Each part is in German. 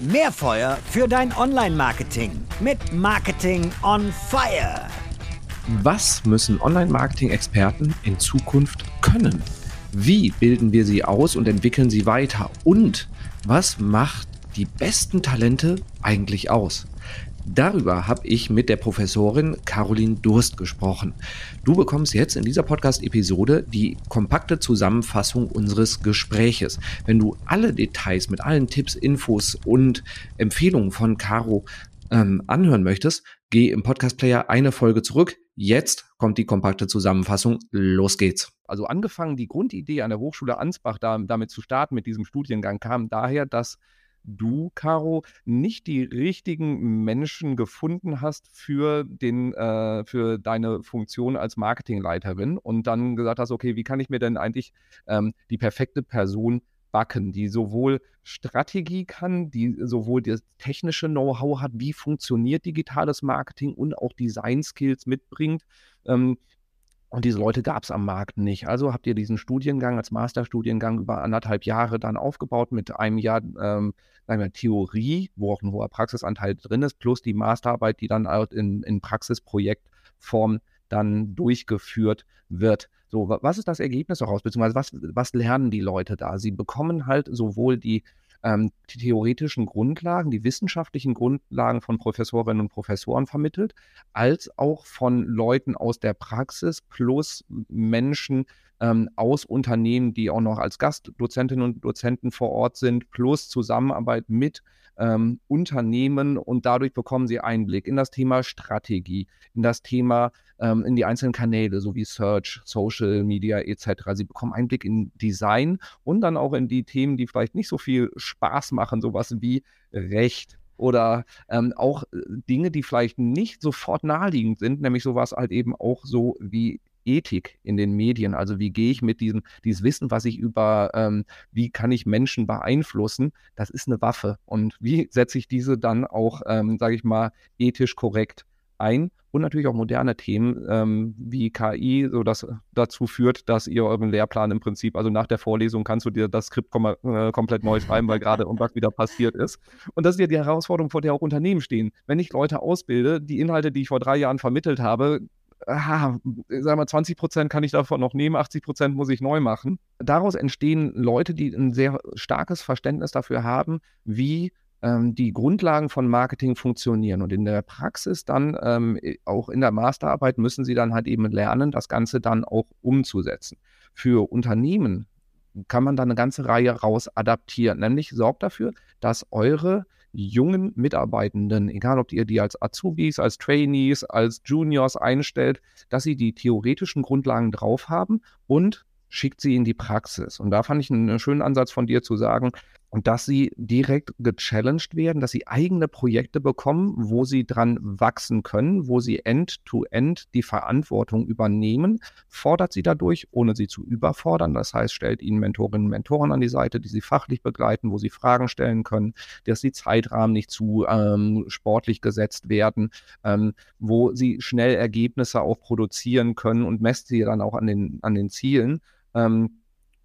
Mehr Feuer für dein Online-Marketing mit Marketing on Fire. Was müssen Online-Marketing-Experten in Zukunft können? Wie bilden wir sie aus und entwickeln sie weiter? Und was macht die besten Talente eigentlich aus? Darüber habe ich mit der Professorin Caroline Durst gesprochen. Du bekommst jetzt in dieser Podcast-Episode die kompakte Zusammenfassung unseres Gespräches. Wenn du alle Details mit allen Tipps, Infos und Empfehlungen von Caro ähm, anhören möchtest, geh im Podcast-Player eine Folge zurück. Jetzt kommt die kompakte Zusammenfassung. Los geht's. Also angefangen, die Grundidee an der Hochschule Ansbach da, damit zu starten mit diesem Studiengang kam daher, dass du, Caro, nicht die richtigen Menschen gefunden hast für, den, äh, für deine Funktion als Marketingleiterin und dann gesagt hast, okay, wie kann ich mir denn eigentlich ähm, die perfekte Person backen, die sowohl Strategie kann, die sowohl das technische Know-how hat, wie funktioniert digitales Marketing und auch Design-Skills mitbringt. Ähm, und diese Leute gab es am Markt nicht. Also habt ihr diesen Studiengang als Masterstudiengang über anderthalb Jahre dann aufgebaut mit einem Jahr ähm, sagen wir, Theorie, wo auch ein hoher Praxisanteil drin ist, plus die Masterarbeit, die dann in, in Praxisprojektform dann durchgeführt wird. So, was ist das Ergebnis daraus, beziehungsweise was, was lernen die Leute da? Sie bekommen halt sowohl die ähm, die theoretischen Grundlagen, die wissenschaftlichen Grundlagen von Professorinnen und Professoren vermittelt, als auch von Leuten aus der Praxis plus Menschen ähm, aus Unternehmen, die auch noch als Gastdozentinnen und Dozenten vor Ort sind, plus Zusammenarbeit mit ähm, Unternehmen und dadurch bekommen sie Einblick in das Thema Strategie, in das Thema, ähm, in die einzelnen Kanäle, so wie Search, Social Media etc. Sie bekommen Einblick in Design und dann auch in die Themen, die vielleicht nicht so viel Spaß machen, sowas wie Recht, oder ähm, auch äh, Dinge, die vielleicht nicht sofort naheliegend sind, nämlich sowas halt eben auch so wie Ethik in den Medien. Also wie gehe ich mit diesem, dieses Wissen, was ich über, ähm, wie kann ich Menschen beeinflussen, das ist eine Waffe. Und wie setze ich diese dann auch, ähm, sage ich mal, ethisch korrekt ein? Und natürlich auch moderne Themen ähm, wie KI, so dass dazu führt, dass ihr euren Lehrplan im Prinzip, also nach der Vorlesung kannst du dir das Skript kom äh, komplett neu schreiben, weil gerade irgendwas wieder passiert ist. Und das ist ja die Herausforderung, vor der auch Unternehmen stehen. Wenn ich Leute ausbilde, die Inhalte, die ich vor drei Jahren vermittelt habe, aha, sagen wir 20 Prozent kann ich davon noch nehmen, 80 Prozent muss ich neu machen. Daraus entstehen Leute, die ein sehr starkes Verständnis dafür haben, wie ähm, die Grundlagen von Marketing funktionieren. Und in der Praxis dann, ähm, auch in der Masterarbeit, müssen sie dann halt eben lernen, das Ganze dann auch umzusetzen. Für Unternehmen kann man da eine ganze Reihe raus adaptieren. Nämlich sorgt dafür, dass eure jungen Mitarbeitenden, egal ob ihr die als Azubis, als Trainees, als Juniors einstellt, dass sie die theoretischen Grundlagen drauf haben und schickt sie in die Praxis. Und da fand ich einen schönen Ansatz von dir zu sagen, und dass sie direkt gechallenged werden, dass sie eigene Projekte bekommen, wo sie dran wachsen können, wo sie end-to-end -end die Verantwortung übernehmen, fordert sie dadurch, ohne sie zu überfordern. Das heißt, stellt ihnen Mentorinnen und Mentoren an die Seite, die sie fachlich begleiten, wo sie Fragen stellen können, dass die Zeitrahmen nicht zu ähm, sportlich gesetzt werden, ähm, wo sie schnell Ergebnisse auch produzieren können und messt sie dann auch an den, an den Zielen. Ähm,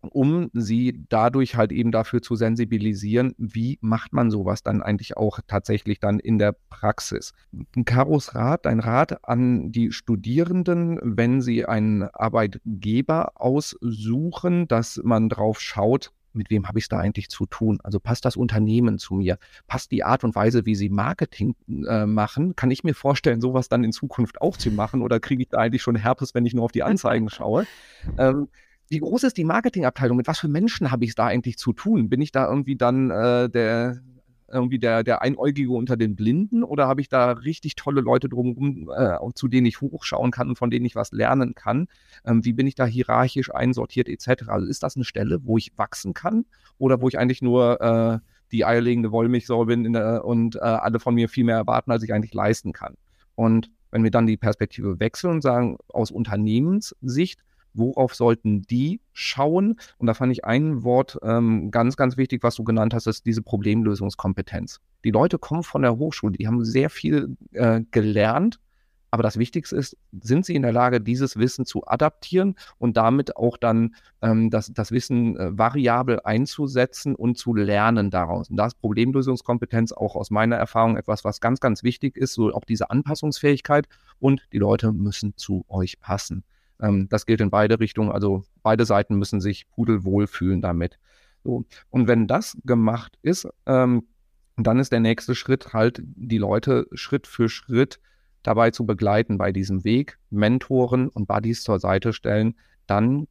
um sie dadurch halt eben dafür zu sensibilisieren, wie macht man sowas dann eigentlich auch tatsächlich dann in der Praxis. Ein Karos Rat, ein Rat an die Studierenden, wenn sie einen Arbeitgeber aussuchen, dass man drauf schaut, mit wem habe ich es da eigentlich zu tun? Also passt das Unternehmen zu mir? Passt die Art und Weise, wie sie Marketing äh, machen? Kann ich mir vorstellen, sowas dann in Zukunft auch zu machen? Oder kriege ich da eigentlich schon Herpes, wenn ich nur auf die Anzeigen schaue? Ähm, wie groß ist die Marketingabteilung? Mit was für Menschen habe ich es da eigentlich zu tun? Bin ich da irgendwie dann äh, der irgendwie der, der Einäugige unter den Blinden oder habe ich da richtig tolle Leute drumherum, äh, zu denen ich hochschauen kann und von denen ich was lernen kann? Ähm, wie bin ich da hierarchisch einsortiert etc.? Also ist das eine Stelle, wo ich wachsen kann oder wo ich eigentlich nur äh, die eierlegende Wollmilchsau bin der, und äh, alle von mir viel mehr erwarten, als ich eigentlich leisten kann? Und wenn wir dann die Perspektive wechseln und sagen, aus Unternehmenssicht, worauf sollten die schauen? Und da fand ich ein Wort ähm, ganz, ganz wichtig, was du genannt hast, ist diese Problemlösungskompetenz. Die Leute kommen von der Hochschule, die haben sehr viel äh, gelernt, Aber das Wichtigste ist, sind sie in der Lage, dieses Wissen zu adaptieren und damit auch dann ähm, das, das Wissen äh, variabel einzusetzen und zu lernen daraus. Und da ist Problemlösungskompetenz auch aus meiner Erfahrung etwas, was ganz, ganz wichtig ist, so auch diese Anpassungsfähigkeit und die Leute müssen zu euch passen. Ähm, das gilt in beide Richtungen, also beide Seiten müssen sich pudelwohl fühlen damit. So. Und wenn das gemacht ist, ähm, dann ist der nächste Schritt halt, die Leute Schritt für Schritt dabei zu begleiten bei diesem Weg, Mentoren und Buddies zur Seite stellen, dann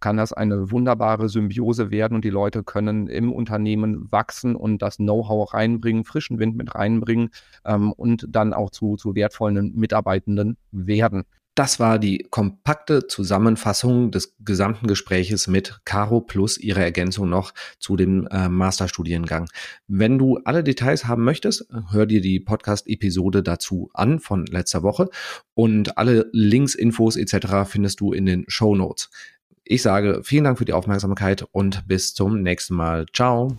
kann das eine wunderbare Symbiose werden und die Leute können im Unternehmen wachsen und das Know-how reinbringen, frischen Wind mit reinbringen ähm, und dann auch zu, zu wertvollen Mitarbeitenden werden. Das war die kompakte Zusammenfassung des gesamten Gespräches mit Caro plus ihre Ergänzung noch zu dem äh, Masterstudiengang. Wenn du alle Details haben möchtest, hör dir die Podcast-Episode dazu an von letzter Woche und alle Links, Infos etc. findest du in den Show Notes. Ich sage vielen Dank für die Aufmerksamkeit und bis zum nächsten Mal. Ciao.